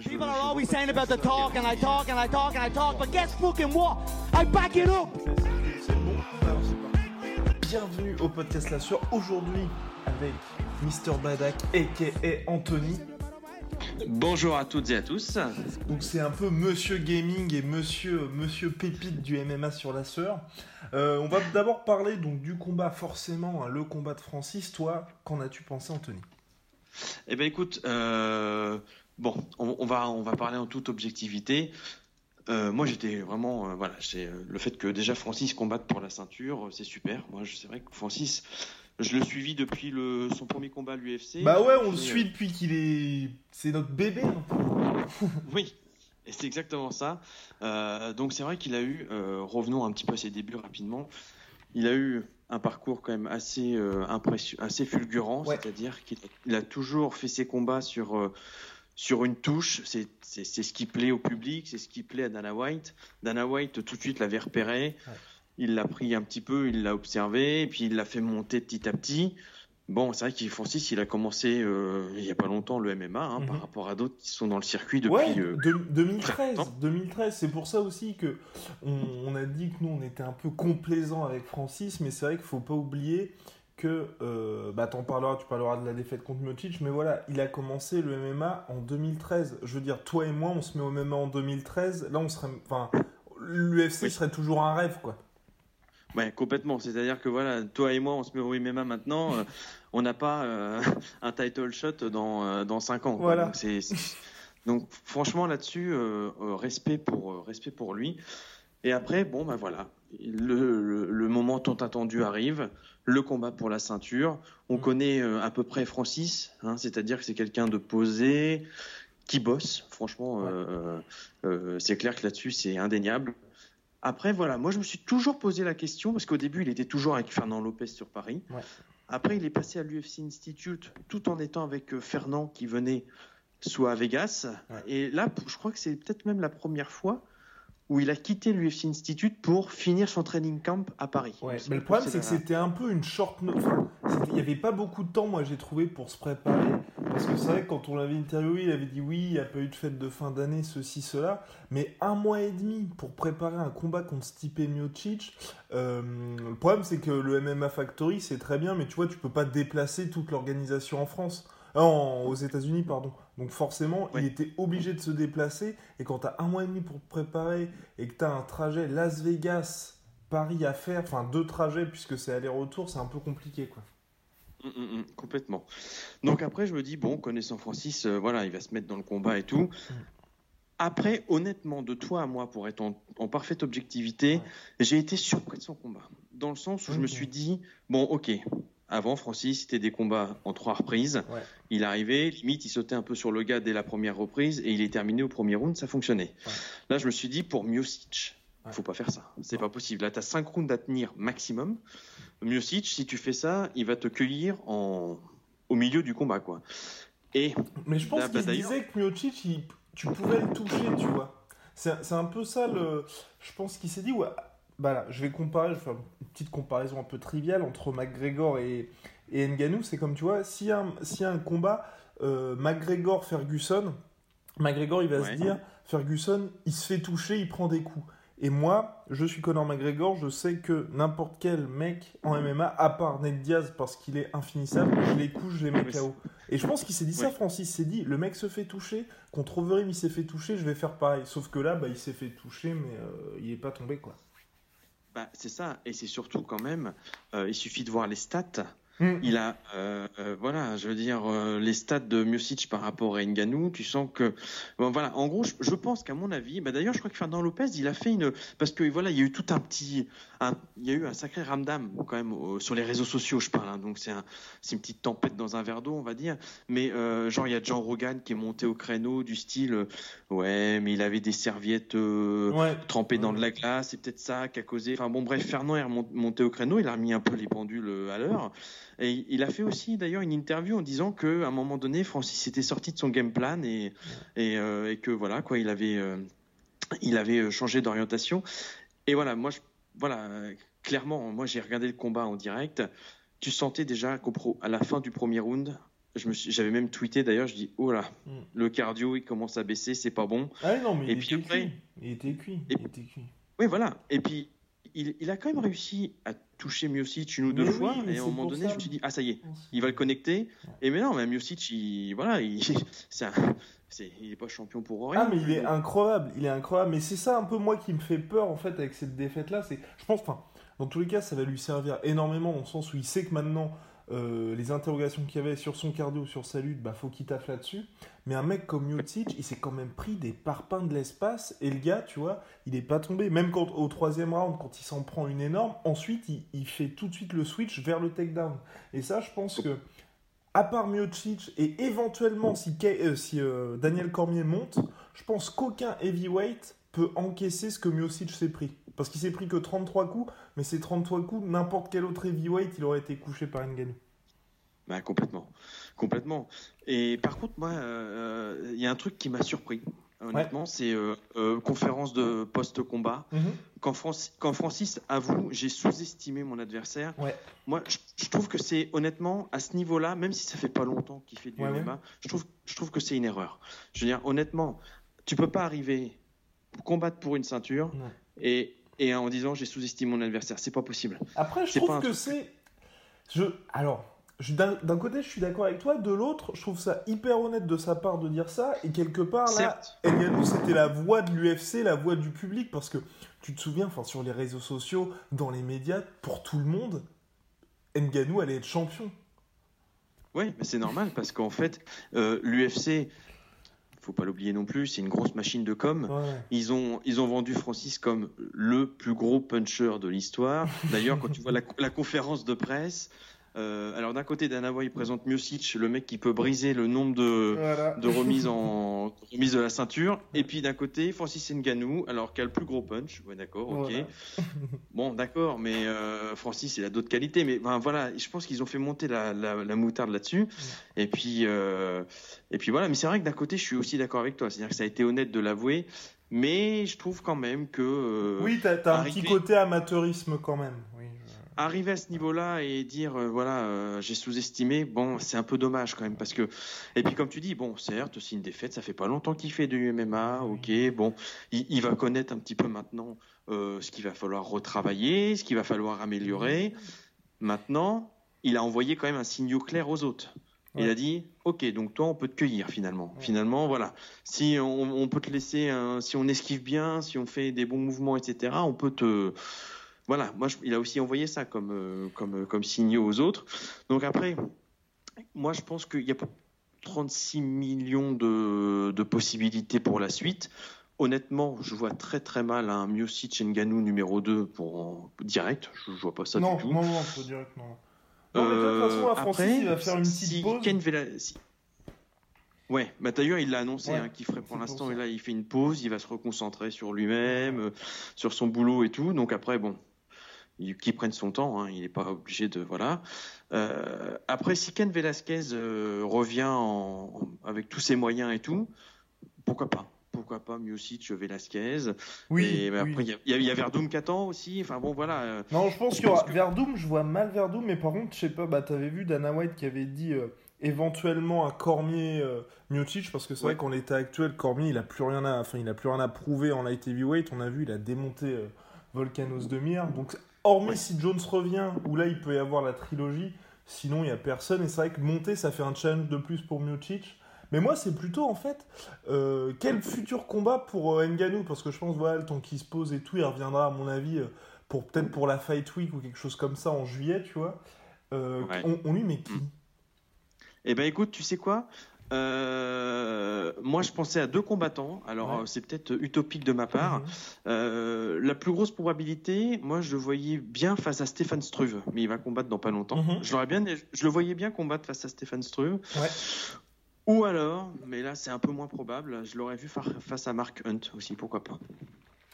People are always saying about the talk and I talk and I talk and I talk, but guess fucking what? I back it up! Bienvenue au podcast La Sueur. Aujourd'hui avec Mister Badak aka Anthony. Bonjour à toutes et à tous. Donc c'est un peu Monsieur Gaming et Monsieur Monsieur Pépite du MMA sur La Sueur. Euh, on va d'abord parler donc du combat forcément, hein, le combat de Francis. Toi, qu'en as-tu pensé, Anthony? Eh ben écoute, euh, bon, on, on va on va parler en toute objectivité. Euh, moi, j'étais vraiment, euh, voilà, c'est euh, le fait que déjà Francis combatte pour la ceinture, c'est super. Moi, je- c'est vrai que Francis, je le suivis depuis le, son premier combat à l'UFC. Bah ouais, on le suit depuis qu'il est, c'est notre bébé. peu. Oui, et c'est exactement ça. Donc c'est vrai qu'il a eu, revenons un petit peu à ses débuts rapidement, il a eu un parcours quand même assez impression, assez fulgurant, Ouais. c'est-à-dire qu'il il a toujours fait ses combats sur sur une touche. C'est ce qui plaît au public, c'est ce qui plaît à Dana White. Dana White tout de suite l'avait repéré. Ouais. Il l'a pris un petit peu, il l'a observé, et puis il l'a fait monter petit à petit. Bon, c'est vrai qu'il Francis, il a commencé euh, il y a pas longtemps le MMA hein, Mhm. par rapport à d'autres qui sont dans le circuit depuis. Ouais, euh, de- 2013, longtemps. 2013. C'est pour ça aussi que on, on a dit que nous on était un peu complaisant avec Francis, mais c'est vrai qu'il faut pas oublier que euh, bah t'en parleras, tu parleras de la défaite contre Miocic, mais voilà, il a commencé le MMA en 2013. Je veux dire, toi et moi, on se met au MMA en 2013. Là, on serait, enfin, l'UFC Oui. serait toujours un rêve, quoi. Ouais, complètement. C'est-à-dire que voilà, toi et moi, on se met au MMA maintenant. euh, on n'a pas euh, un title shot dans euh, dans cinq ans. Voilà. Donc, donc franchement là-dessus, respect pour respect pour lui. Et après, bon bah voilà, le, le, le moment tant attendu arrive, le combat pour la ceinture. On Mm. connaît euh, à peu près Francis, hein, c'est-à-dire que c'est quelqu'un de posé, qui bosse. Franchement, Ouais. euh, euh, c'est clair que là-dessus c'est indéniable. Après, voilà, moi je me suis toujours posé la question, parce qu'au début il était toujours avec Fernand Lopez sur Paris. Ouais. Après, il est passé à l'UFC Institute tout en étant avec Fernand qui venait soit à Vegas. Ouais. Et là, je crois que c'est peut-être même la première fois où il a quitté l'UFC Institute pour finir son training camp à Paris. Ouais, mais le problème, c'est que c'était un peu une short note. Il n'y avait pas beaucoup de temps, moi, j'ai trouvé, pour se préparer. Parce que c'est vrai que quand on l'avait interviewé, il avait dit oui, il n'y a pas eu de fête de fin d'année, ceci, cela. Mais un mois et demi pour préparer un combat contre Stipe Miocic. euh, le problème, c'est que le MMA Factory, c'est très bien, mais tu vois, tu peux pas déplacer toute l'organisation en France. Euh, en- aux États-Unis, pardon. Donc forcément, Ouais. il était obligé de se déplacer. Et quand tu as un mois et demi pour te préparer et que tu as un trajet Las Vegas, Paris à faire, enfin deux trajets puisque c'est aller-retour, c'est un peu compliqué quoi. Mm, mm, mm, complètement. Donc après, je me dis, bon, connaissant Francis, euh, voilà, il va se mettre dans le combat et tout. Après, honnêtement, de toi à moi, pour être en, en parfaite objectivité, Ouais. j'ai été surpris de son combat. Dans le sens où je me suis dit, bon, ok, avant, Francis, c'était des combats en trois reprises. Ouais. Il arrivait, limite, il sautait un peu sur le gars dès la première reprise et il est terminé au premier round, ça fonctionnait. Ouais. Là, je me suis dit, pour Miocic, Ouais. faut pas faire ça. C'est pas possible. Là, tu as cinq rounds à tenir maximum. Miocic, si tu fais ça, il va te cueillir en... au milieu du combat, quoi. Et Mais je pense qu'il disait que Miocic, il- tu pouvais le toucher, tu vois. C'est c'est un peu ça le. Je pense qu'il s'est dit, ouais, bah là, je vais comparer, je vais faire une petite comparaison un peu triviale entre McGregor et, et Ngannou. C'est comme, tu vois, s'il y, a un- s'il y a un combat euh, McGregor-Ferguson, McGregor, il va Ouais. se dire, Ferguson, il se fait toucher, il prend des coups. Et moi, je suis Conor McGregor, je sais que n'importe quel mec en MMA, à part Ned Diaz parce qu'il est infinissable, je les couche, je les mets KO. Et je pense qu'il s'est dit ça, Ouais. Francis. Il s'est dit, le mec se fait toucher, contre Overeem, il s'est fait toucher, je vais faire pareil. Sauf que là, bah, il s'est fait toucher, mais euh, il est pas tombé, quoi. Bah, c'est ça, et c'est surtout quand même, euh, il suffit de voir les stats. Mm. Il a, euh, euh, voilà, je veux dire, les stats de Miocic par rapport à Nganou, tu sens que, bon, voilà, en gros, je, pense qu'à mon avis, bah, d'ailleurs, je crois que Fernand Lopez, il a fait une, parce que voilà, il y a eu tout un petit, il y a eu un sacré ramdam quand même sur les réseaux sociaux, je parle, hein. donc c'est un, une petite tempête dans un verre d'eau, on va dire, mais genre il y a Jean Rogan qui est monté au créneau du style, ouais, mais il avait des serviettes trempées dans de la glace, c'est peut-être ça qui a causé, enfin bon, bref, Fernand est monté au créneau, il a remis un peu les pendules à l'heure. Et il a fait aussi d'ailleurs une interview en disant qu'à un moment donné, Francis était sorti de son game plan et, et, euh, que voilà, quoi, il avait, euh, il avait euh, changé d'orientation. Et voilà, moi, je, voilà, clairement, moi j'ai regardé le combat en direct. Tu sentais déjà qu'à la fin du premier round, j'avais même tweeté d'ailleurs, je dis oh là, mm. le cardio il commence à baisser, c'est pas bon. Ah non, mais et il, puis était après, il était cuit. il était cuit. Oui, voilà. Et puis il, a quand même réussi à toucher Miocic une ou deux fois, et à un moment donné, je me suis dit, ah ça y est, il va le connecter. Et mais non, mais Miocic, il, voilà, il, c'est il est pas champion pour rien. Ah, mais il est incroyable, il est incroyable. Mais c'est ça un peu moi qui me fait peur en fait avec cette défaite là. C'est, je pense, enfin, dans tous les cas, ça va lui servir énormément dans le sens où il sait que maintenant euh, les interrogations qu'il y avait sur son cardio, sur sa lutte, bah faut qu'il taffe là-dessus. Mais un mec comme Miocic, il s'est quand même pris des parpaings de l'espace et le gars, tu vois, il n'est pas tombé. Même quand au troisième round, quand il s'en prend une énorme, ensuite il, fait tout de suite le switch vers le takedown. Et ça, je pense que à part Miocic et éventuellement si, euh, si euh, Daniel Cormier monte, je pense qu'aucun heavyweight peut encaisser ce que Miocic s'est pris. Parce qu'il s'est pris que 33 coups, mais ces 33 coups, n'importe quel autre heavyweight, il aurait été couché par Ngannou. Bah, complètement. Complètement. Et par contre, moi, euh, il y a un truc qui m'a surpris. Honnêtement, c'est euh, euh, conférence de post-combat. Mhm. quand, Francis avoue, j'ai sous-estimé mon adversaire. Moi, je, trouve que c'est honnêtement à ce niveau-là, même si ça fait pas longtemps qu'il fait du MMA, je trouve, je trouve que c'est une erreur. Je veux dire, honnêtement, tu peux pas arriver combattre pour une ceinture et et en disant j'ai sous-estimé mon adversaire. C'est pas possible. Après, je trouve que c'est. Je... Alors, d'un côté, je suis d'accord avec toi. De l'autre, je trouve ça hyper honnête de sa part de dire ça. Et quelque part, là, Ngannou, c'était la voix de l'UFC, la voix du public. Parce que tu te souviens, enfin, sur les réseaux sociaux, dans les médias, pour tout le monde, Ngannou allait être champion. Oui, mais c'est normal parce qu'en fait, euh, l'UFC, faut pas l'oublier non plus, c'est une grosse machine de com. Ils ont ils ont vendu Francis comme le plus gros puncher de l'histoire. D'ailleurs, quand tu vois la, conférence de presse, euh, alors d'un côté, Dana White présente Miocic, le mec qui peut briser le nombre de, de remises en de la ceinture, et puis d'un côté Francis Ngannou, alors qui a le plus gros punch. Ouais, d'accord, ok. bon, d'accord, mais euh, Francis il a d'autres qualités, mais ben, voilà, je pense qu'ils ont fait monter la, la, moutarde là-dessus, et puis euh, et puis voilà. Mais c'est vrai que d'un côté, je suis aussi d'accord avec toi, c'est-à-dire que ça a été honnête de l'avouer. Mais je trouve quand même que. oui, t'as as un petit côté amateurisme quand même. Arriver à ce niveau-là et dire euh, voilà euh, j'ai sous-estimé bon c'est un peu dommage quand même parce que et puis comme tu dis bon certes c'est une défaite ça fait pas longtemps qu'il fait du MMA ok bon il, va connaître un petit peu maintenant euh, ce qu'il va falloir retravailler ce qu'il va falloir améliorer maintenant il a envoyé quand même un signal clair aux autres Il a dit, ok, donc toi, on peut te cueillir finalement. Finalement, voilà. Si on, peut te laisser, si on esquive bien, si on fait des bons mouvements, etc., on peut te, voilà, moi, il a aussi envoyé ça comme, euh, comme, comme signaux aux autres. Donc après, moi, je pense qu'il y a 36 millions de, de, possibilités pour la suite. Honnêtement, je vois très très mal un Miocic Nganou numéro 2 pour direct. Je, ne vois pas ça du tout. Non, non, direct, non. Non, mais de toute façon, Francis, après, il va faire une petite si pause. Ken Ouais, bah d'ailleurs il l'a annoncé hein, qu'il ferait pour l'instant et là il fait une pause, il va se reconcentrer sur lui-même, euh, sur son boulot et tout. Donc après bon, qui prenne son temps, hein, il n'est pas obligé de voilà. Euh, après, si Ken Velasquez euh, revient avec tous ses moyens et tout, pourquoi pas? Pourquoi pas Miocic, Velasquez? Oui. Et, après, il y, a Verdum qui attend aussi. Enfin bon, voilà. Euh, non, je pense qu'il y aura Verdum. Je vois mal Verdum, mais par contre, je sais pas. Bah, t'avais vu Dana White qui avait dit éventuellement un Cormier Miocic parce que c'est vrai qu'en l'état actuel, Cormier, il a plus rien à, enfin, il a plus rien à prouver en light heavyweight. On a vu, il a démonté. Volcanos de Mir. Donc Hormis si Jones revient, où là il peut y avoir la trilogie, sinon il n'y a personne. Et c'est vrai que monter, ça fait un challenge de plus pour Miocic. Mais moi, c'est plutôt en fait, euh, quel futur combat pour euh, Nganou Parce que je pense, voilà, le temps qu'il se pose et tout, il reviendra, à mon avis, euh, pour peut-être pour la Fight Week ou quelque chose comme ça en juillet, tu vois. on, lui met qui? Eh ben écoute, tu sais quoi? Euh, moi, je pensais à deux combattants. Alors, c'est peut-être utopique de ma part. Mhm. Euh, la plus grosse probabilité, moi, je le voyais bien face à Stéphane Struve, mais il va combattre dans pas longtemps. Mhm. Je, bien, je le voyais bien combattre face à Stéphane Struve. Ou alors, mais là, c'est un peu moins probable, je l'aurais vu face à Mark Hunt aussi, pourquoi pas.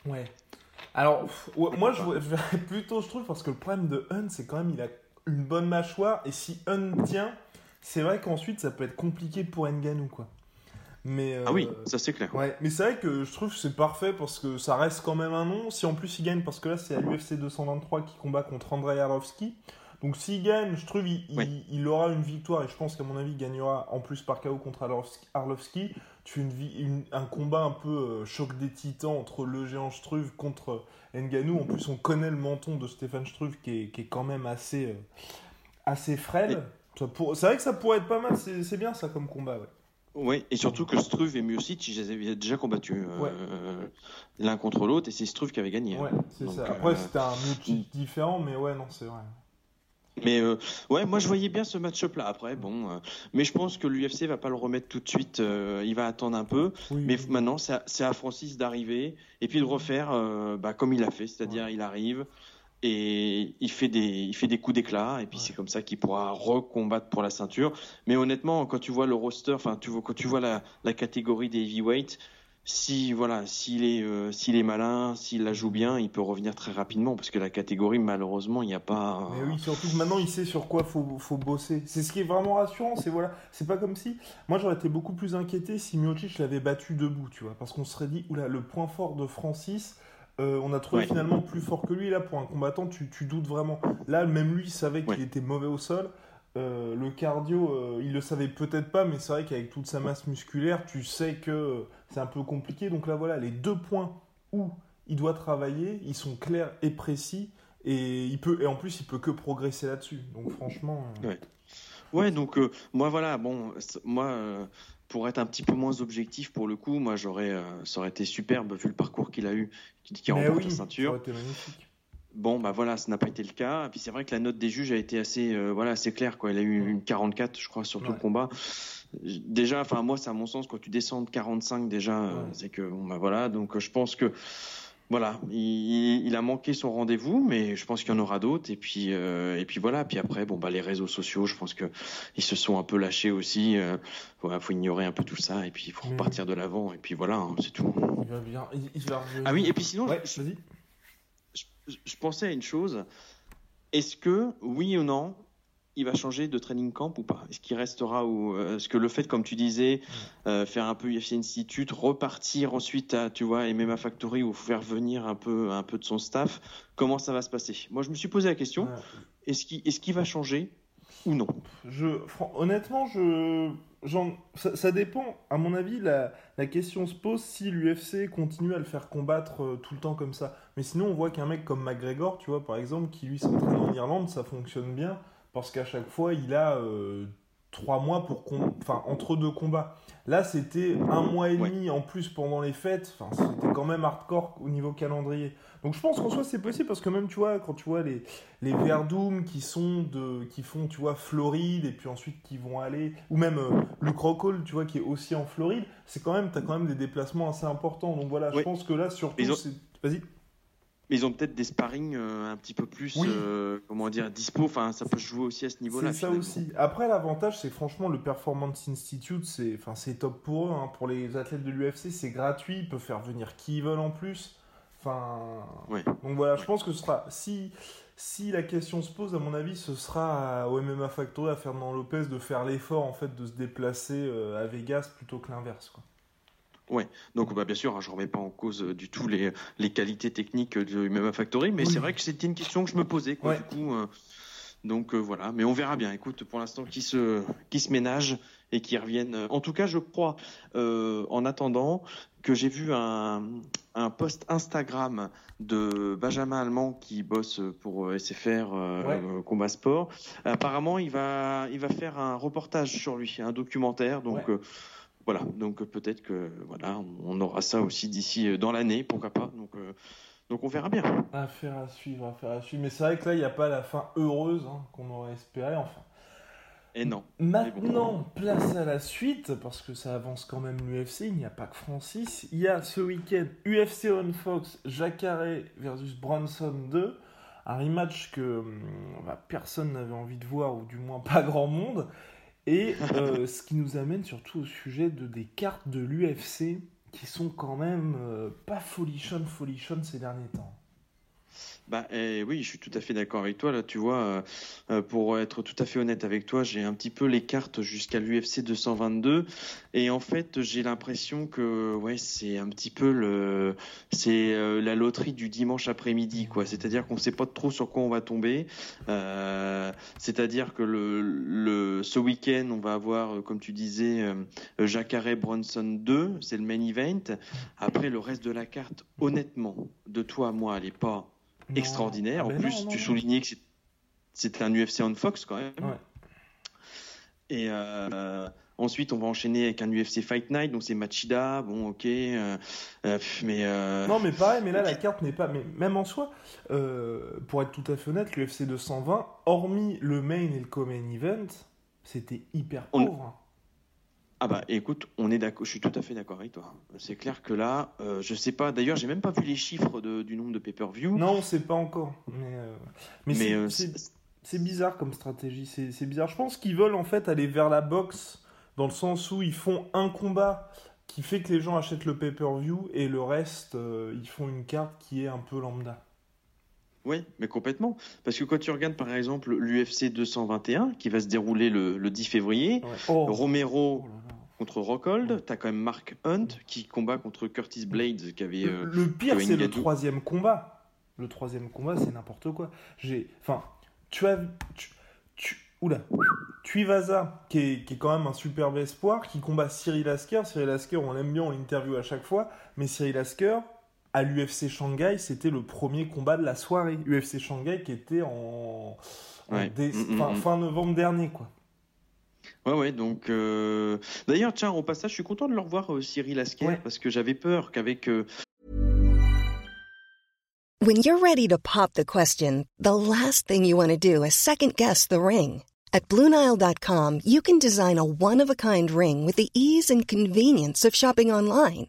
Ouais. Alors, moi, je, je plutôt, je trouve, parce que le problème de Hunt, c'est quand même, il a une bonne mâchoire, et si Hunt tient c'est vrai qu'ensuite ça peut être compliqué pour Nganou quoi. Mais, ah oui, ça c'est clair. Ouais, mais c'est vrai que je trouve que c'est parfait parce que ça reste quand même un nom. Si en plus il gagne, parce que là c'est à l'UFC 223 qui combat contre Andrei Arlovski. Donc s'il gagne, je trouve il, il, aura une victoire et je pense qu'à mon avis il gagnera en plus par KO contre Arlovski. Tu fais une, un combat un peu euh, choc des titans entre le géant Struve contre Nganou. En plus on connaît le menton de Stéphane Struve qui est, qui est quand même assez, euh, assez frêle. C'est vrai que ça pourrait être pas mal, c'est bien ça comme combat, ouais. Oui, et surtout que Struve et Miocic, ils avaient déjà combattu euh, l'un contre l'autre, et c'est Struve qui avait gagné. Hein. Ouais, c'est ça. Après, euh, c'était un Miocic différent, mais ouais, non, c'est vrai. Mais euh, ouais, moi je voyais bien ce match-up là. Après, bon, mais je pense que l'UFC va pas le remettre tout de suite. il va attendre un peu. mais maintenant, c'est à, Francis d'arriver et puis de refaire bah, comme il a fait, c'est-à-dire il arrive, et il fait des, il fait des coups d'éclat et puis c'est comme ça qu'il pourra recombattre pour la ceinture. Mais honnêtement, quand tu vois le roster, enfin tu vois quand tu vois la, la catégorie des heavyweights, si voilà, s'il est, euh, s'il est malin, s'il la joue bien, il peut revenir très rapidement parce que la catégorie malheureusement il n'y a pas. Mais oui, surtout que maintenant il sait sur quoi faut, faut bosser. C'est ce qui est vraiment rassurant, c'est voilà, c'est pas comme si moi j'aurais été beaucoup plus inquiété si Miocic l'avait battu debout, tu vois, parce qu'on serait dit oula le point fort de Francis euh, on a trouvé finalement plus fort que lui. Là, pour un combattant, tu, doutes vraiment. Là, même lui savait qu'il était mauvais au sol. Euh, le cardio, euh, il le savait peut-être pas, mais c'est vrai qu'avec toute sa masse musculaire, tu sais que c'est un peu compliqué. Donc là, voilà, les deux points où il doit travailler, ils sont clairs et précis. Et, il peut, et en plus, il peut que progresser là-dessus. Donc franchement. Ouais. ouais. donc moi, voilà, bon, moi pour être un petit peu moins objectif pour le coup, moi j'aurais, euh, ça aurait été superbe vu le parcours qu'il a eu, qui, a remporté la ceinture. Bon bah voilà, ça n'a pas été le cas. Et puis c'est vrai que la note des juges a été assez, euh, voilà, assez claire quoi. Il a eu une 44, je crois, sur tout le combat. Déjà, enfin moi, c'est à mon sens quand tu descends de 45 déjà, euh, c'est que bon bah voilà. Donc je pense que voilà, il, a manqué son rendez-vous, mais je pense qu'il y en aura d'autres. Et puis, euh, et puis voilà. Puis après, bon bah les réseaux sociaux, je pense que ils se sont un peu lâchés aussi. Euh, voilà, faut ignorer un peu tout ça et puis il faut repartir de l'avant. Et puis voilà, hein, c'est tout. Il va bien. Il, va ah oui, et puis sinon, je, je, pensais à une chose. Est-ce que, oui ou non, il va changer de training camp ou pas? Est-ce qu'il restera ou euh, est-ce que le fait, comme tu disais, euh, faire un peu UFC Institute, repartir ensuite à tu vois MMA Factory ou faire venir un peu un peu de son staff, comment ça va se passer? Moi, je me suis posé la question est-ce qu'il qu'il va changer ou non? Je honnêtement, je ça, ça, dépend. À mon avis, la, la question se pose si l'UFC continue à le faire combattre euh, tout le temps comme ça. Mais sinon, on voit qu'un mec comme McGregor, tu vois, par exemple, qui lui s'entraîne en Irlande, ça fonctionne bien parce qu'à chaque fois, il a euh, trois mois pour enfin entre deux combats. Là, c'était un mois et demi en plus pendant les fêtes. Enfin, c'était quand même hardcore au niveau calendrier. Donc, je pense qu'en soi, c'est possible parce que même, tu vois, quand tu vois les les Verdum qui sont de, qui font, tu vois, Floride et puis ensuite qui vont aller, ou même euh, le Crocol, tu vois, qui est aussi en Floride, c'est quand même, t'as quand même des déplacements assez importants. Donc voilà, je pense que là, surtout, vas-y. Mais ils ont peut-être des sparring euh, un petit peu plus, euh, comment dire, dispo. Enfin, ça peut jouer aussi à ce niveau-là. C'est ça aussi. Après, l'avantage, c'est franchement le Performance Institute, c'est, enfin, c'est top pour eux. Hein. Pour les athlètes de l'UFC, c'est gratuit. Ils peuvent faire venir qui ils veulent en plus. Enfin, donc voilà, je pense que ce sera si si la question se pose, à mon avis, ce sera au MMA Factory à Fernand Lopez de faire l'effort en fait de se déplacer euh, à Vegas plutôt que l'inverse. Quoi. Ouais, donc bah, bien sûr, hein, je ne remets pas en cause euh, du tout les, les qualités techniques de MMA Factory, mais c'est vrai que c'était une question que je me posais, quoi, du coup. Euh, donc euh, voilà, mais on verra bien. Écoute, pour l'instant, qui se, qui se ménage et qui reviennent. En tout cas, je crois, en attendant, que j'ai vu un, un post Instagram de Benjamin Allemand qui bosse pour SFR Combat Sport. Apparemment, il va, il va faire un reportage sur lui, un documentaire. Donc voilà, donc peut-être que voilà, on aura ça aussi d'ici euh, dans l'année, pourquoi pas. Donc euh, Donc on verra bien. Affaire à suivre, affaire à suivre. Mais c'est vrai que là, il n'y a pas la fin heureuse hein, qu'on aurait espéré. Enfin. Et non. Maintenant, place à la suite, parce que ça avance quand même l'UFC. Il n'y a pas que Francis. Il y a ce week-end UFC on Fox, Jacare versus Bronson 2. Un rematch que hum, bah, personne n'avait envie de voir, ou du moins pas grand monde. Et euh, ce qui nous amène surtout au sujet de des cartes de l'UFC qui sont quand même euh, pas folichonnes, folichonnes ces derniers temps. Bah eh oui, je suis tout à fait d'accord avec toi. Là, tu vois, euh, euh, pour être tout à fait honnête avec toi, j'ai un petit peu les cartes jusqu'à l'UFC 222, et en fait, j'ai l'impression que ouais, c'est un petit peu le, c'est euh, la loterie du dimanche après-midi, quoi. C'est-à-dire qu'on sait pas trop sur quoi on va tomber. C'est-à-dire que ce week-end, on va avoir, comme tu disais, Jacare Bronson 2, c'est le main event. Après, le reste de la carte, honnêtement, de toi à moi, elle est pas extraordinaire. Ah, en plus, tu soulignais que c'était un UFC on Fox quand même. Et euh, ensuite, on va enchaîner avec un UFC Fight Night, donc c'est Machida. Bon, ok, euh, euh, mais non, mais pareil, mais là la carte n'est pas, mais même en soi, pour être tout à fait honnête, l'UFC 220, hormis le main et le co-main event, c'était hyper pauvre. Hein. Ah bah écoute, on est d'accord, je suis tout à fait d'accord avec toi. C'est clair que là, euh, je sais pas. D'ailleurs, j'ai même pas vu les chiffres du nombre de pay-per-view. Non, on sait pas encore. Mais, euh, c'est bizarre comme stratégie. C'est bizarre. Je pense qu'ils veulent en fait aller vers la boxe dans le sens où ils font un combat qui fait que les gens achètent le pay-per-view et le reste, euh, ils font une carte qui est un peu lambda. Oui, mais complètement. Parce que quand tu regardes par exemple l'UFC 221 qui va se dérouler le, 10 février, oh. Romero oh contre Rockhold, tu as quand même Mark Hunt qui combat contre Curtis Blades qui avait. Le, le pire, c'est le troisième combat. Le troisième combat, c'est n'importe quoi. J'ai, enfin, tu as, tu, tu, oula, Tuivasa qui est, qui est quand même un superbe espoir, qui combat Cyril Asker. Cyril Asker, on l'aime bien, on l'interview à chaque fois, mais Cyril Asker, à l'UFC Shanghai, c'était le premier combat de la soirée. UFC Shanghai qui était en, mm, mm, mm. fin, novembre dernier, quoi. Ouais, ouais, donc. Euh, d'ailleurs, tiens, au passage, je suis content de le revoir, euh, Cyril Asker, parce que j'avais peur qu'avec. Euh, When you're ready to pop the question, the last thing you want to do is second guess the ring. At Bluenile.com, you can design a one of a kind ring with the ease and convenience of shopping online.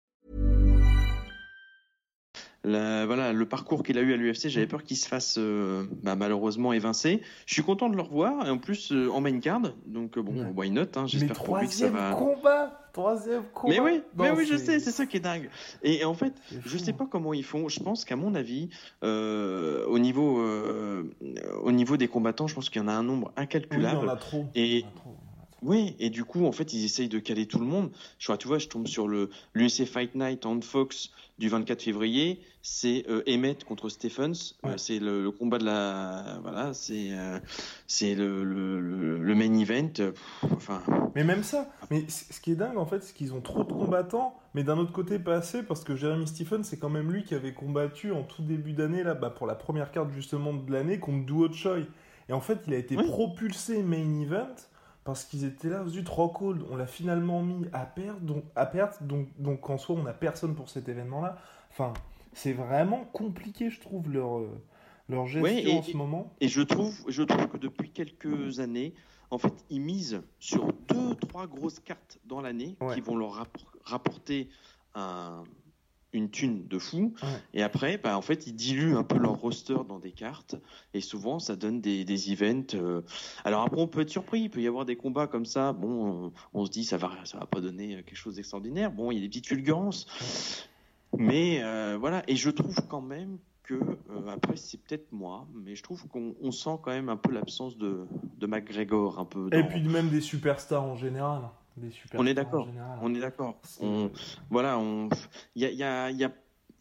Voilà, le parcours qu'il a eu à l'UFC, j'avais peur qu'il se fasse euh, bah, malheureusement évincer. Je suis content de le revoir, et en plus euh, en main card, donc euh, bon, why not hein, J'espère pour lui que ça va. combat Troisième combat Mais oui, mais oui je sais, c'est ça qui est dingue. Et, en fait, je sais pas comment ils font. Je pense qu'à mon avis, au, niveau, au niveau des combattants, je pense qu'il y en a un nombre incalculable. Oui, a trop. Oui, et du coup, en fait, ils essayent de caler tout le monde. Je vois, tu vois, je tombe sur le l'UC Fight Night on Fox du 24 février, c'est euh, Emmett contre Stephens. Euh, c'est le, combat de la. Voilà, c'est euh, c'est le, le, main event. enfin. Mais même ça. Mais ce qui est dingue, en fait, c'est qu'ils ont trop de combattants, mais d'un autre côté, pas assez, parce que Jeremy Stephens, c'est quand même lui qui avait combattu en tout début d'année, là, bah, pour la première carte justement de l'année, contre Duo Choi. Et en fait, il a été propulsé main event parce qu'ils étaient là, du trop cold. On l'a finalement mis à perte, donc, à perte donc, donc en soi, on n'a personne pour cet événement-là. Enfin, c'est vraiment compliqué, je trouve, leur, euh, leur gestion en ce moment. Et je trouve, je trouve que depuis quelques années, en fait, ils misent sur deux, trois grosses cartes dans l'année qui vont leur rapporter un, une thune de fou. Et après, bah, en fait, ils diluent un peu leur roster dans des cartes. Et souvent, ça donne des, des events. Euh. Alors après, on peut être surpris. Il peut y avoir des combats comme ça. Bon, on, se dit, ça va, ça va pas donner quelque chose d'extraordinaire. Bon, il y a des petites fulgurances. Mais euh, voilà. Et je trouve quand même que, euh, après, c'est peut-être moi, mais je trouve qu'on sent quand même un peu l'absence de, de McGregor. Un peu Et puis même des superstars en général on est d'accord. On est d'accord. voilà, il y a,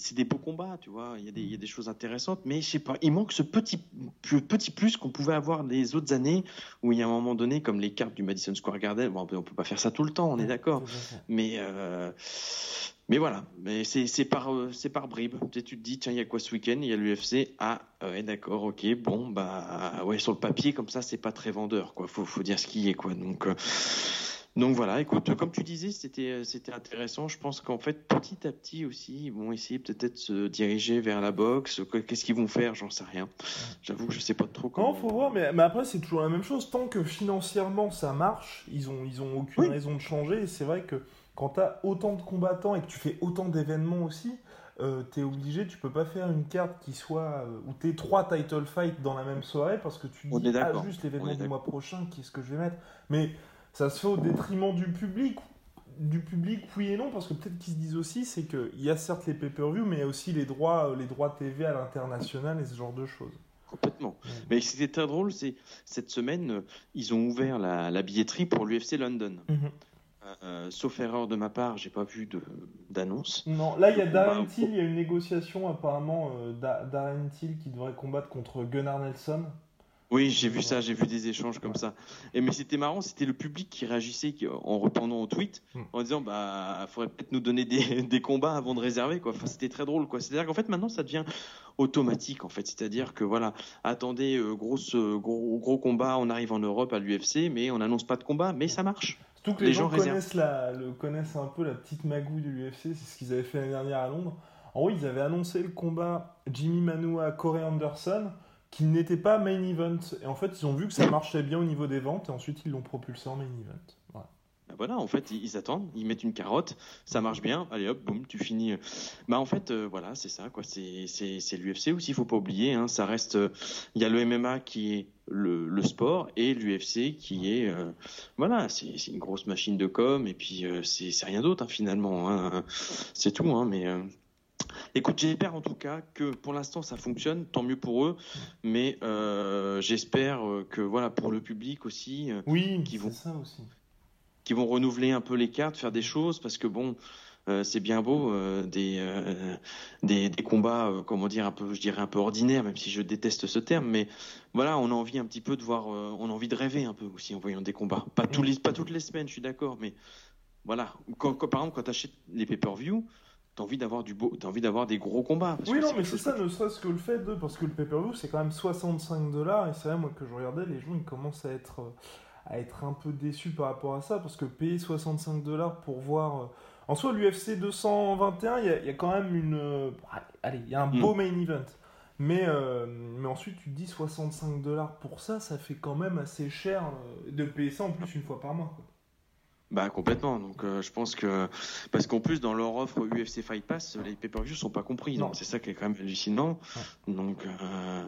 c'est des beaux combats, tu vois. Il y, a des, il y, a des choses intéressantes, mais je sais pas, il manque ce petit, petit plus qu'on pouvait avoir les autres années où il y a un moment donné, comme les cartes du Madison Square Garden, bon, on peut pas faire ça tout le temps, on est d'accord. Mais, euh, mais voilà, mais c'est par, euh, c'est par bribes. Tu, tu te dis, tiens, il y a quoi ce week-end? Il y a l'UFC. Ah, ouais, d'accord, ok, bon, bah, ouais, sur le papier, comme ça, c'est pas très vendeur, quoi. Faut, faut dire ce qui est, quoi. Donc. Euh, donc voilà, écoute, comme tu disais, c'était euh, c'était intéressant. Je pense qu'en fait, petit à petit aussi, ils vont essayer peut-être de se diriger vers la boxe. Qu'est-ce qu'ils vont faire J'en sais rien. J'avoue que je sais pas trop comment. Non, faut voir, mais, mais après c'est toujours la même chose. Tant que financièrement ça marche, ils ont ils ont aucune raison de changer. C'est vrai que quand tu as autant de combattants et que tu fais autant d'événements aussi, euh, tu es obligé, tu peux pas faire une carte qui soit euh, où tu trois title fights dans la même soirée parce que tu dis ah, juste l'événement du mois prochain, qu'est-ce que je vais mettre? Mais ça se fait au détriment du public. Du public, oui et non, parce que peut-être qu'ils se disent aussi, c'est qu'il y a certes les pay-per-view, mais il y a aussi les droits, euh, les droits TV à l'international et ce genre de choses. Complètement. Mais c'était très drôle, c'est cette semaine, euh, ils ont ouvert la, billetterie pour l'UFC London. Mhm. Euh, sauf erreur de ma part, j'ai pas vu d'annonce. Non, là il y a Darren Till, il y a une négociation apparemment euh, Darren Till qui devrait combattre contre Gunnar Nelson. Oui, j'ai vu ça, j'ai vu des échanges comme ça. Et mais c'était marrant, c'était le public qui réagissait en répondant au tweet hmm. en disant bah faudrait peut-être nous donner des, des, combats avant de réserver quoi. Enfin, c'était très drôle quoi. C'est-à-dire qu'en fait maintenant ça devient automatique en fait. C'est-à-dire que voilà, attendez euh, euh, gros, gros combat, on arrive en Europe à l'UFC, mais on n'annonce pas de combat, mais ça marche. Surtout que les, gens, connaissent, la, le, connaissent un peu la petite magouille de l'UFC, c'est ce qu'ils avaient fait l'année dernière à Londres. En gros, ils avaient annoncé le combat Jimmy Manua Corey Anderson qui n'était pas main event. Et en fait, ils ont vu que ça marchait bien au niveau des ventes et ensuite ils l'ont propulsé en main event. Voilà. Ben voilà, en fait, ils attendent, ils mettent une carotte, ça marche bien, allez hop, boum, tu finis. Bah en fait, euh, voilà, c'est ça, quoi. C'est l'UFC aussi, il faut pas oublier. Hein, ça reste, il y a le MMA qui est le, le sport et l'UFC qui est, euh, voilà, c'est une grosse machine de com et puis euh, c'est rien d'autre hein, finalement. Hein, c'est tout, hein, mais Écoute, j'espère en tout cas que pour l'instant ça fonctionne, tant mieux pour eux, mais euh, j'espère que voilà pour le public aussi, euh, oui, qui vont ça aussi. qui vont renouveler un peu les cartes, faire des choses parce que bon. Euh, c'est bien beau des, des, des combats comment dire un peu je dirais un peu ordinaires même si je déteste ce terme mais voilà on a envie un petit peu de voir on a envie de rêver un peu aussi en voyant des combats pas tous les pas toutes les semaines je suis d'accord mais voilà quand, par exemple quand tu achètes les pay-per-view t'as envie d'avoir du beau, envie d'avoir des gros combats. oui, non, mais c'est ça, ne serait-ce que le fait de, parce que le pay-per-view c'est quand même 65 dollars et c'est vrai moi que je regardais, les gens ils commencent à être à être un peu déçus par rapport à ça parce que payer 65 dollars pour voir, euh, en soi l'UFC 221, il y, y, a quand même une, euh, allez, il y a un beau hmm. main event. Mais, euh, mais ensuite, tu te dis 65 dollars pour ça, ça fait quand même assez cher de payer ça en plus une fois par mois. Bah complètement. Donc euh, je pense que parce qu'en plus dans leur offre UFC Fight Pass, les pay-per-view sont pas compris. Donc c'est ça qui est quand même hallucinant. Donc euh...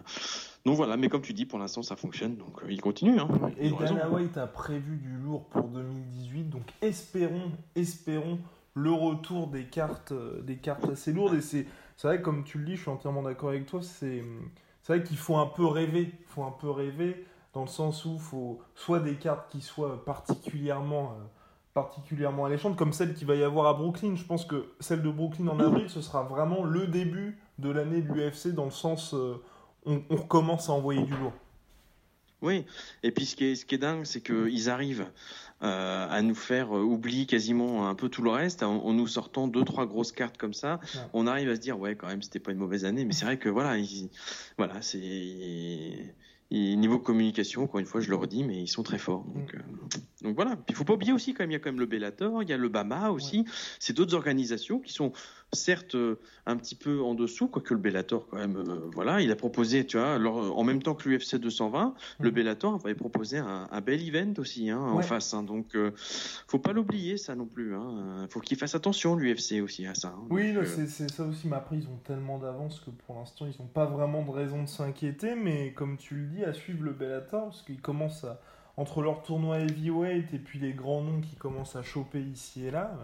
donc voilà. Mais comme tu dis, pour l'instant ça fonctionne. Donc euh, il continue. Hein. Et Dana White a prévu du lourd pour 2018. Donc espérons, espérons le retour des cartes, euh, des cartes assez lourdes. Et c'est c'est vrai comme tu le dis, je suis entièrement d'accord avec toi. C'est c'est vrai qu'il faut un peu rêver. Il faut un peu rêver dans le sens où il faut soit des cartes qui soient particulièrement particulièrement alléchante, comme celle qui va y avoir à Brooklyn. Je pense que celle de Brooklyn en avril, ce sera vraiment le début de l'année de l'UFC, dans le sens euh, on, on, recommence à envoyer du lourd. Oui, et puis ce qui est, ce qui est dingue, c'est qu'ils arrivent euh, à nous faire euh, oublier quasiment un peu tout le reste en, nous sortant deux trois grosses cartes comme ça. On arrive à se dire ouais quand même c'était pas une mauvaise année, mais c'est vrai que voilà, voilà c'est et niveau communication, encore une fois, je le redis, mais ils sont très forts. Donc, mm. euh, donc voilà. il faut pas oublier aussi, quand même, il y a quand même le Bellator, il y a le Bama aussi. C'est d'autres organisations qui sont certes euh, un petit peu en dessous, quoique le Bellator quand même, euh, voilà, il a proposé, tu vois, en même temps que l'UFC 220, le mhm. Bellator avait proposé un, bel event aussi hein, en face, hein, donc euh, faut pas l'oublier ça non plus, hein, faut qu'il fasse attention l'UFC aussi à ça. Hein. oui, c'est ça aussi, mais après ils ont tellement d'avance que pour l'instant ils n'ont pas vraiment de raison de s'inquiéter, mais comme tu le dis, à suivre le Bellator, parce qu'ils commencent à entre leur tournoi heavyweight et puis les grands noms qui commencent à choper ici et là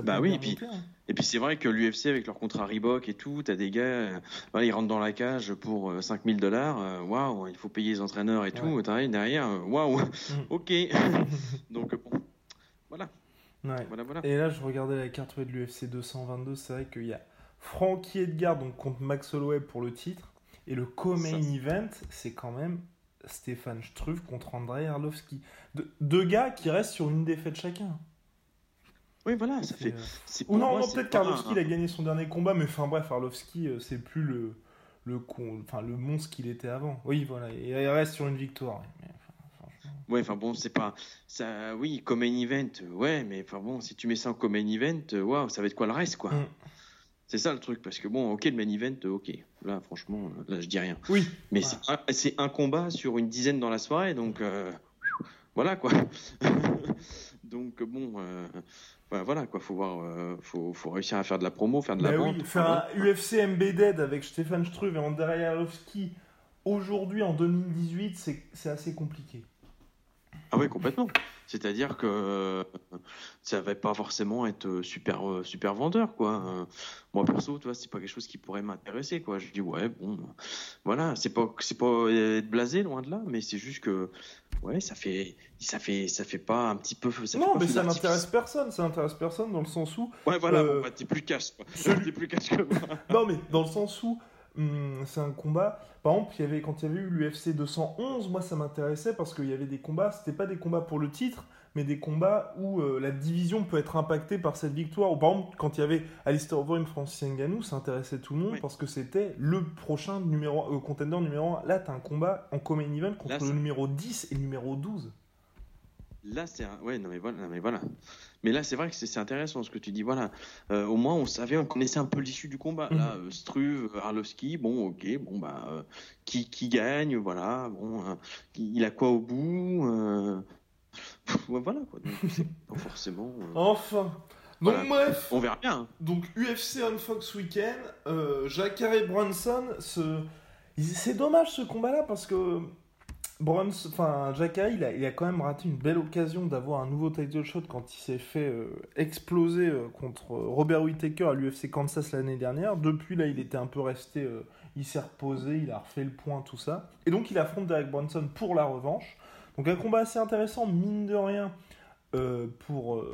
bah oui, et puis, hein. et puis c'est vrai que l'UFC avec leur contrat Reebok et tout, t'as des gars, euh, voilà, ils rentrent dans la cage pour 5000 euh, dollars, euh, waouh, il faut payer les entraîneurs et tout, t'arrives derrière, waouh, mm. ok. Donc bon, voilà. voilà. Et là, je regardais la carte de l'UFC 222, c'est vrai qu'il y a Frankie Edgar donc contre Max Holloway pour le titre. Et le co-main event, c'est quand même Stéphane Struve contre Andrei Arlovski. deux gars qui restent sur une défaite chacun. Oui, voilà, ça fait. Ou non, non peut-être qu'Arlovski a gagné son dernier combat, mais enfin bref, Arlovski, euh, c'est plus le, le, enfin, le monstre qu'il était avant. Oui, voilà, il reste sur une victoire. Ouais, enfin bon, c'est pas ça. Oui, comme un event, ouais, mais enfin bon, si tu mets ça en comme un event, waouh, ça va être quoi le reste, quoi? Mm. C'est ça le truc, parce que bon, ok, le main event, ok. Là, franchement, là, je dis rien. Oui. Mais c'est un, combat sur une dizaine dans la soirée, donc euh, voilà quoi. donc bon, euh, voilà quoi, faut voir, euh, faut, faut, réussir à faire de la promo, faire de la vente. Oui, faire un UFC Embedded avec Stéphane Struve et Andrei Arlovski aujourd'hui en 2018, c'est assez compliqué. Ah oui, complètement. C'est-à-dire que euh, ça va pas forcément être euh, super euh, super vendeur quoi. moi perso, tu vois, c'est pas quelque chose qui pourrait m'intéresser quoi. Je dis ouais, bon voilà, c'est pas c'est pas être blasé loin de là, mais c'est juste que ouais, ça fait ça fait ça fait pas un petit peu Non, mais ça n'intéresse personne, ça n'intéresse personne dans le sens où Ouais, voilà, bon, bah, t'es plus cash t'es plus cash que moi. non, mais dans le sens où c'est un combat. Par exemple, il y avait, quand il y avait eu l'UFC 211, moi ça m'intéressait parce qu'il y avait des combats, c'était pas des combats pour le titre, mais des combats où euh, la division peut être impactée par cette victoire. Ou par exemple, quand il y avait Alistair Overeem, Francis Ngannou, ça intéressait tout le monde parce que c'était le prochain numéro, euh, contender numéro 1. Là, tu as un combat en common event contre le numéro 10 et le numéro 12. Là, c'est ouais, non mais voilà, mais voilà. Mais là, c'est vrai que c'est intéressant ce que tu dis. Voilà, euh, au moins on savait, on connaissait un peu l'issue du combat. Là, mhm. euh, Struve, Arlovski, bon, ok, bon bah, euh, qui qui gagne, voilà, bon, il a quoi au bout, voilà quoi. Donc pas forcément. Enfin. Donc bref, on verra bien. Hein. Donc UFC on Fox Weekend, Jacare et Bronson, c'est dommage ce combat-là parce que Bruns, enfin, il a, quand même raté une belle occasion d'avoir un nouveau title shot quand il s'est fait euh, exploser euh, contre euh, Robert Whittaker à l'UFC Kansas l'année dernière. Depuis là, il était un peu resté, il s'est reposé, il a refait le point, tout ça. Et donc, il affronte Derek Brunson pour la revanche. Donc, un combat assez intéressant, mine de rien. pour,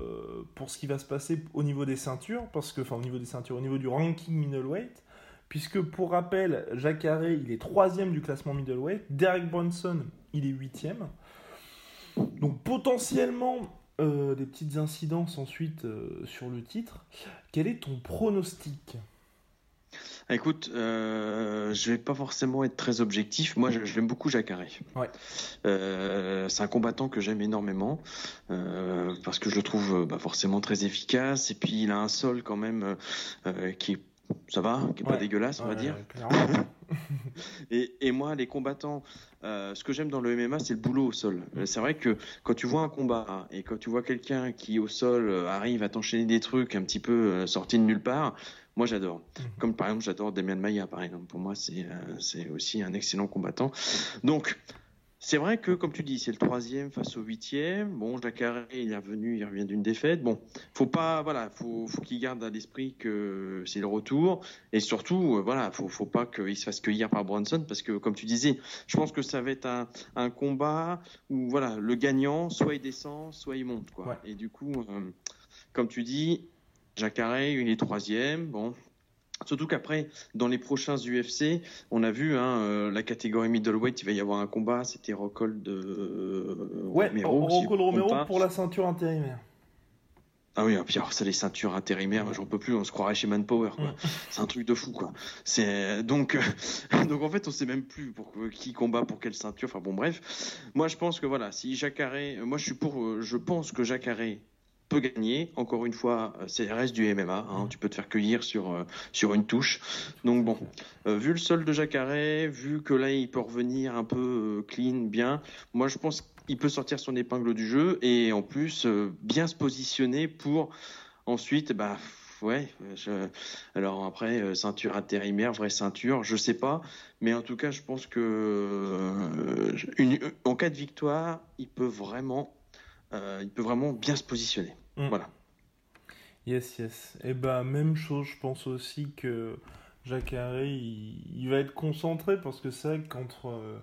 pour ce qui va se passer au niveau des ceintures, parce que, enfin au niveau des ceintures, au niveau du ranking middleweight, puisque pour rappel, Jacare, il est troisième du classement middleweight, Derek Brunson, il est huitième. Donc potentiellement euh, des petites incidences ensuite euh, sur le titre. Quel est ton pronostic? Écoute, euh, je vais pas forcément être très objectif. Moi, je, l'aime beaucoup Jacare. Ouais. c'est un combattant que j'aime énormément parce que je le trouve bah, forcément très efficace et puis il a un sol quand même qui est ça va, qui est pas dégueulasse, on va dire. et, et, moi, les combattants, euh, ce que j'aime dans le MMA, c'est le boulot au sol. Euh, c'est vrai que quand tu vois un combat et quand tu vois quelqu'un qui au sol euh, arrive à t'enchaîner des trucs un petit peu sortis de nulle part, moi j'adore. Mhm. Comme par exemple, j'adore Demian Maia, par exemple. Pour moi, c'est c'est aussi un excellent combattant. Donc c'est vrai que, comme tu dis, c'est le troisième face au huitième. Bon, Jacare, il est revenu, il revient d'une défaite. Bon, faut pas, voilà, faut, faut qu'il garde à l'esprit que c'est le retour. Et surtout, euh, voilà, faut, faut pas qu'il se fasse cueillir par Bronson parce que, comme tu disais, je pense que ça va être un, un combat où, voilà, le gagnant, soit il descend, soit il monte, quoi. Et du coup, euh, comme tu dis, Jacare, il est troisième. Bon, Surtout qu'après, dans les prochains UFC, on a vu hein, euh, la catégorie middleweight, il va y avoir un combat, c'était Rockhold de euh, ouais, Rockhold Romero pour la ceinture intérimaire. Ah oui, puis alors ça les ceintures intérimaires, j'en peux plus, on se croirait chez Manpower. C'est un truc de fou quoi. C'est donc donc en fait, on sait même plus pour qui combat pour quelle ceinture. Enfin bon bref. Moi je pense que voilà, si Jacare, moi je suis pour je pense que Jacare peut gagner. Encore une fois, euh, c'est le reste du MMA. Hein. Tu peux te faire cueillir sur euh, sur une touche. Donc bon, euh, vu le sol de Jacare, vu que là il peut revenir un peu clean, bien. Moi, je pense qu'il peut sortir son épingle du jeu et en plus bien se positionner pour ensuite, bah ouais. Alors après, ceinture intérimaire, vraie ceinture, je sais pas, mais en tout cas, je pense que en cas de victoire, il peut vraiment euh, il peut vraiment bien se positionner. Mm. Voilà. Yes, yes. Et eh bah, ben, même chose, je pense aussi que Jacques Harry, il, va être concentré parce que c'est vrai que contre, euh,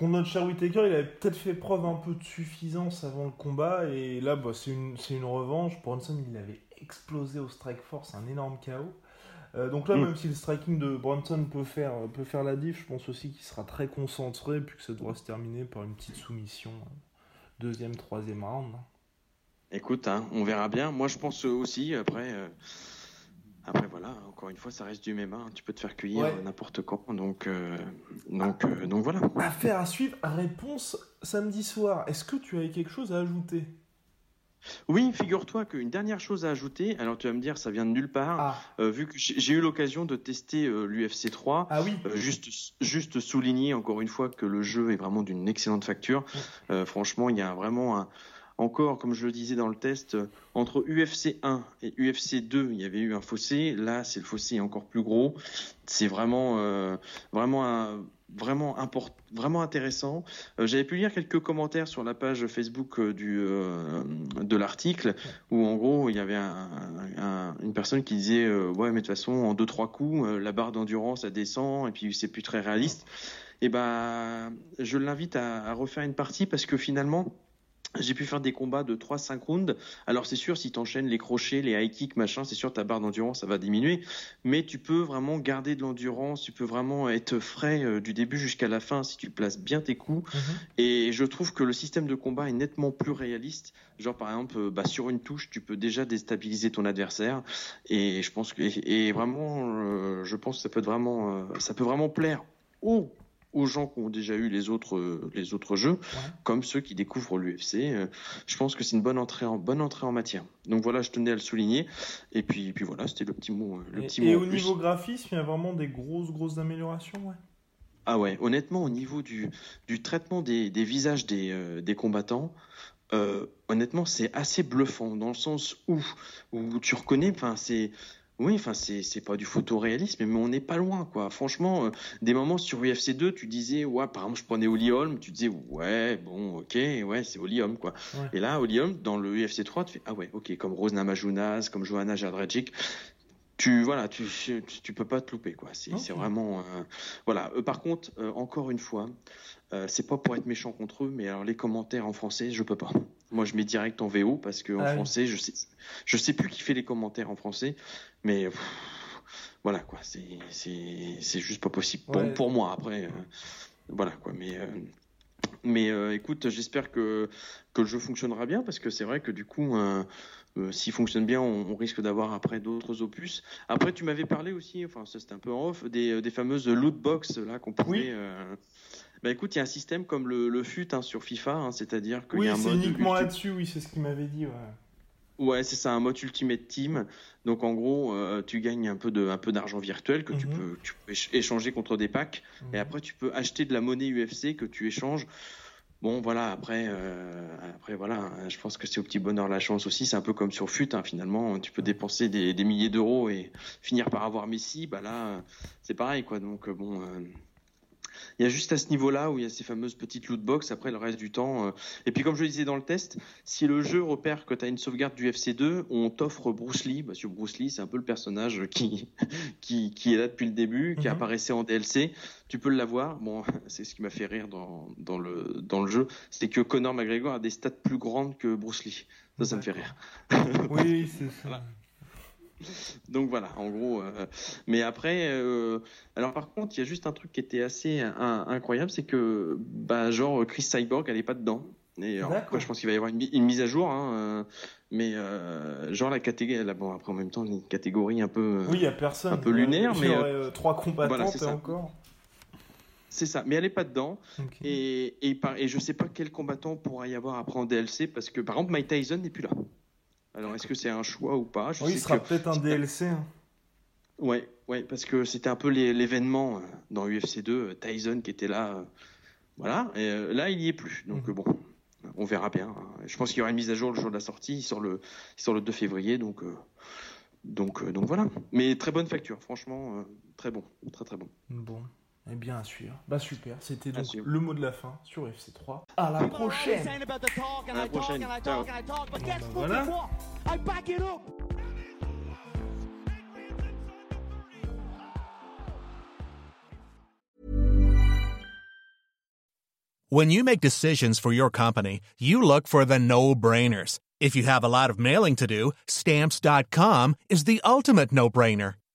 notre cher Whittaker, il avait peut-être fait preuve un peu de suffisance avant le combat et là, bah, c'est une, une revanche. Bronson, il avait explosé au Strike Force, un énorme chaos. Euh, donc là, Mm. même si le striking de Bronson peut faire, peut faire la diff, je pense aussi qu'il sera très concentré, puis que ça devrait se terminer par une petite soumission. Deuxième, troisième round. Écoute, hein, on verra bien. Moi, je pense aussi. Après, euh, après voilà. Encore une fois, ça reste du MMA. hein. Tu peux te faire cueillir Ouais. euh, n'importe quand. Donc, euh, donc, euh, donc voilà. Affaire à suivre. Réponse samedi soir. Est-ce que tu avais quelque chose à ajouter? Oui, figure-toi qu'une dernière chose à ajouter. Alors, tu vas me dire, ça vient de nulle part. Ah, Euh, vu que j'ai eu l'occasion de tester l'UFC 3. ah oui. Euh, juste, juste souligner encore une fois que le jeu est vraiment d'une excellente facture. Euh, franchement, il y a vraiment un, encore, comme je le disais dans le test, euh, entre UFC 1 et UFC 2, il y avait eu un fossé. Là, c'est le fossé encore plus gros. C'est vraiment, euh, vraiment vraiment vraiment intéressant. Euh, J'avais pu lire quelques commentaires sur la page Facebook de l'article où en gros il y avait un, un- une personne qui disait ouais mais de toute façon en deux trois coups la barre d'endurance elle descend et puis c'est plus très réaliste. Et ben je l'invite à refaire une partie parce que finalement j'ai pu faire des combats de 3-5 rounds. Alors c'est sûr, si tu enchaînes les crochets, les high kicks, machin, c'est sûr ta barre d'endurance, ça va diminuer. Mais tu peux vraiment garder de l'endurance, tu peux vraiment être frais euh, du début jusqu'à la fin si tu places bien tes coups. Mhm. Et je trouve que le système de combat est nettement plus réaliste. Genre par exemple, euh, bah, sur une touche, tu peux déjà déstabiliser ton adversaire. Et je pense que et, et vraiment, euh, je pense que ça peut être vraiment, euh, ça peut vraiment plaire aux aux gens qui ont déjà eu les autres les autres jeux, comme ceux qui découvrent l'UFC. Euh, je pense que c'est une bonne entrée en bonne entrée en matière. Donc voilà, je tenais à le souligner. Et puis puis voilà, c'était le petit mot euh, le Et, petit et mot au plus. niveau graphisme, il y a vraiment des grosses, grosses améliorations, ouais. Ah ouais, honnêtement, au niveau du, du traitement des, des visages des, euh, des combattants, euh, honnêtement, c'est assez bluffant dans le sens où, où tu reconnais, enfin, c'est. Oui, enfin, c'est, c'est pas du photoréalisme, mais on n'est pas loin, quoi. Franchement, euh, des moments sur UFC 2, tu disais, ouais, par exemple, je prenais Oli Holm, tu disais, ouais, bon, ok, ouais, c'est Oli Holm, quoi. Ouais. Et là, Oli Holm, dans le UFC 3, tu fais, ah ouais, ok, comme Rose Namajunas, comme Johanna Jadradjic, tu, voilà, tu, tu, tu peux pas te louper, quoi. C'est, Ok. c'est vraiment, euh, voilà. Euh, par contre, euh, encore une fois, euh, c'est pas pour être méchant contre eux, mais alors les commentaires en français, je peux pas. Moi, je mets direct en VO parce que en Ah oui. français, je sais, je sais plus qui fait les commentaires en français, mais pff, voilà quoi, c'est c'est juste pas possible pour, Ouais. pour moi. Après, euh, voilà quoi, mais euh, mais euh, écoute, j'espère que que le jeu fonctionnera bien parce que c'est vrai que du coup. euh, euh, S'il fonctionne bien, on, on risque d'avoir après d'autres opus. Après, tu m'avais parlé aussi, enfin ça c'était un peu en off, des, des fameuses loot box là qu'on pouvait. Oui. euh, Bah écoute, il y a un système comme le, le FUT hein, sur FIFA, hein, c'est-à-dire qu'il Oui, y a un c'est mode uniquement ulti- là-dessus, oui, c'est ce qu'il m'avait dit, ouais. Ouais, c'est ça, un mode Ultimate Team. Donc en gros, euh, tu gagnes un peu de, un peu d'argent virtuel que tu Mhm. peux, tu peux éch- échanger contre des packs. Et après, tu peux acheter de la monnaie UFC que tu échanges. Bon, voilà. Après, euh, après voilà. hein, Je pense que c'est au petit bonheur la chance aussi. C'est un peu comme sur FUT. hein, finalement, tu peux dépenser des, des milliers d'euros et finir par avoir Messi. Bah là, c'est pareil, quoi. Donc euh, bon. euh, il y a juste à ce niveau-là où il y a ces fameuses petites loot box. Après, le reste du temps. euh, Et puis, comme je le disais dans le test, si le jeu repère que tu as une sauvegarde du FC2, on t'offre Bruce Lee. Parce que Bruce Lee, c'est un peu le personnage qui, qui, qui est là depuis le début, qui Mhm. apparaissait en DLC. Tu peux l'avoir. Bon, c'est ce qui m'a fait rire dans, dans, le, dans le jeu. C'est que Conor McGregor a des stats plus grandes que Bruce Lee. Ça, ça me fait rire. Oui, c'est ça. Donc voilà, en gros. euh, mais après, euh, alors par contre, il y a juste un truc qui était assez un- incroyable, c'est que bah genre Chris Cyborg, elle est pas dedans. Et alors, après, je pense qu'il va y avoir une, mi- une mise à jour, hein, euh, mais euh, genre la catégorie, là, bon après en même temps une catégorie un peu. Oui, il n'y a personne. un peu lunaire, Il y mais, trois combattantes voilà, c'est et ça. encore. C'est ça, mais elle est pas dedans. Et, et, par- et je sais pas quel combattant pourra y avoir après en DLC, parce que par exemple Mike Tyson n'est plus là. Alors est-ce que c'est un choix ou pas? Je Oui, sais il sera que- peut-être un DLC. hein. Ouais, ouais, parce que c'était un peu l'é- l'événement euh, dans UFC 2, euh, Tyson qui était là, euh, voilà, et là il y est plus, donc euh, bon, on verra bien. hein. Je pense qu'il y aura une mise à jour le jour de la sortie, il sort le, il sort le 2 février, donc, euh, donc, donc voilà. Mais très bonne facture, franchement, euh, très bon, très très bon. Bon, eh bien à suivre. Bah super, c'était donc le mot de la fin sur FC3. À la prochaine saying about the talk and À la prochaine. Ciao. talk and I talk, but guess Bon, what? bah, voilà. I back it up. When you make decisions for your company, you look for the no brainers. If you have a lot of mailing to do, stamps.com is the ultimate no brainer.